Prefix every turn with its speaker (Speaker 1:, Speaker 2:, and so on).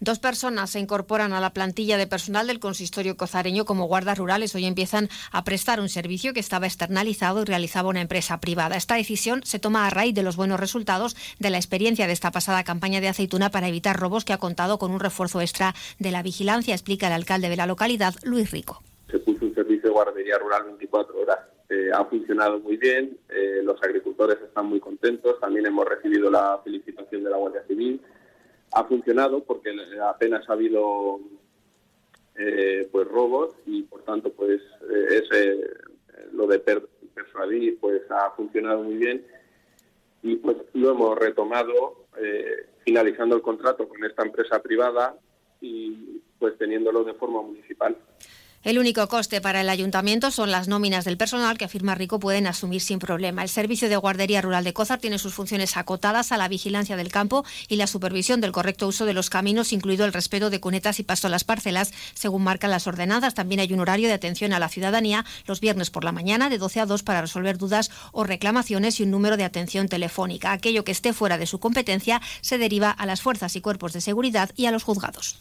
Speaker 1: Dos personas se incorporan a la plantilla de personal del consistorio cozareño como guardas rurales. Hoy empiezan a prestar un servicio que estaba externalizado y realizaba una empresa privada. Esta decisión se toma a raíz de los buenos resultados de la experiencia de esta pasada campaña de aceituna para evitar robos que ha contado con un refuerzo extra de la vigilancia, explica el alcalde de la localidad, Luis Rico.
Speaker 2: Se puso un servicio de guardería rural 24 horas. Eh, ha funcionado muy bien, eh, los agricultores están muy contentos, también hemos recibido la felicitación de la Guardia Civil ha funcionado porque apenas ha habido eh, pues robos y por tanto pues eh, ese lo de persuadir pues ha funcionado muy bien y pues lo hemos retomado eh, finalizando el contrato con esta empresa privada y pues teniéndolo de forma municipal.
Speaker 1: El único coste para el ayuntamiento son las nóminas del personal que afirma Rico pueden asumir sin problema. El servicio de guardería rural de Cózar tiene sus funciones acotadas a la vigilancia del campo y la supervisión del correcto uso de los caminos, incluido el respeto de cunetas y pasto a las parcelas, según marcan las ordenadas. También hay un horario de atención a la ciudadanía los viernes por la mañana de 12 a 2 para resolver dudas o reclamaciones y un número de atención telefónica. Aquello que esté fuera de su competencia se deriva a las fuerzas y cuerpos de seguridad y a los juzgados.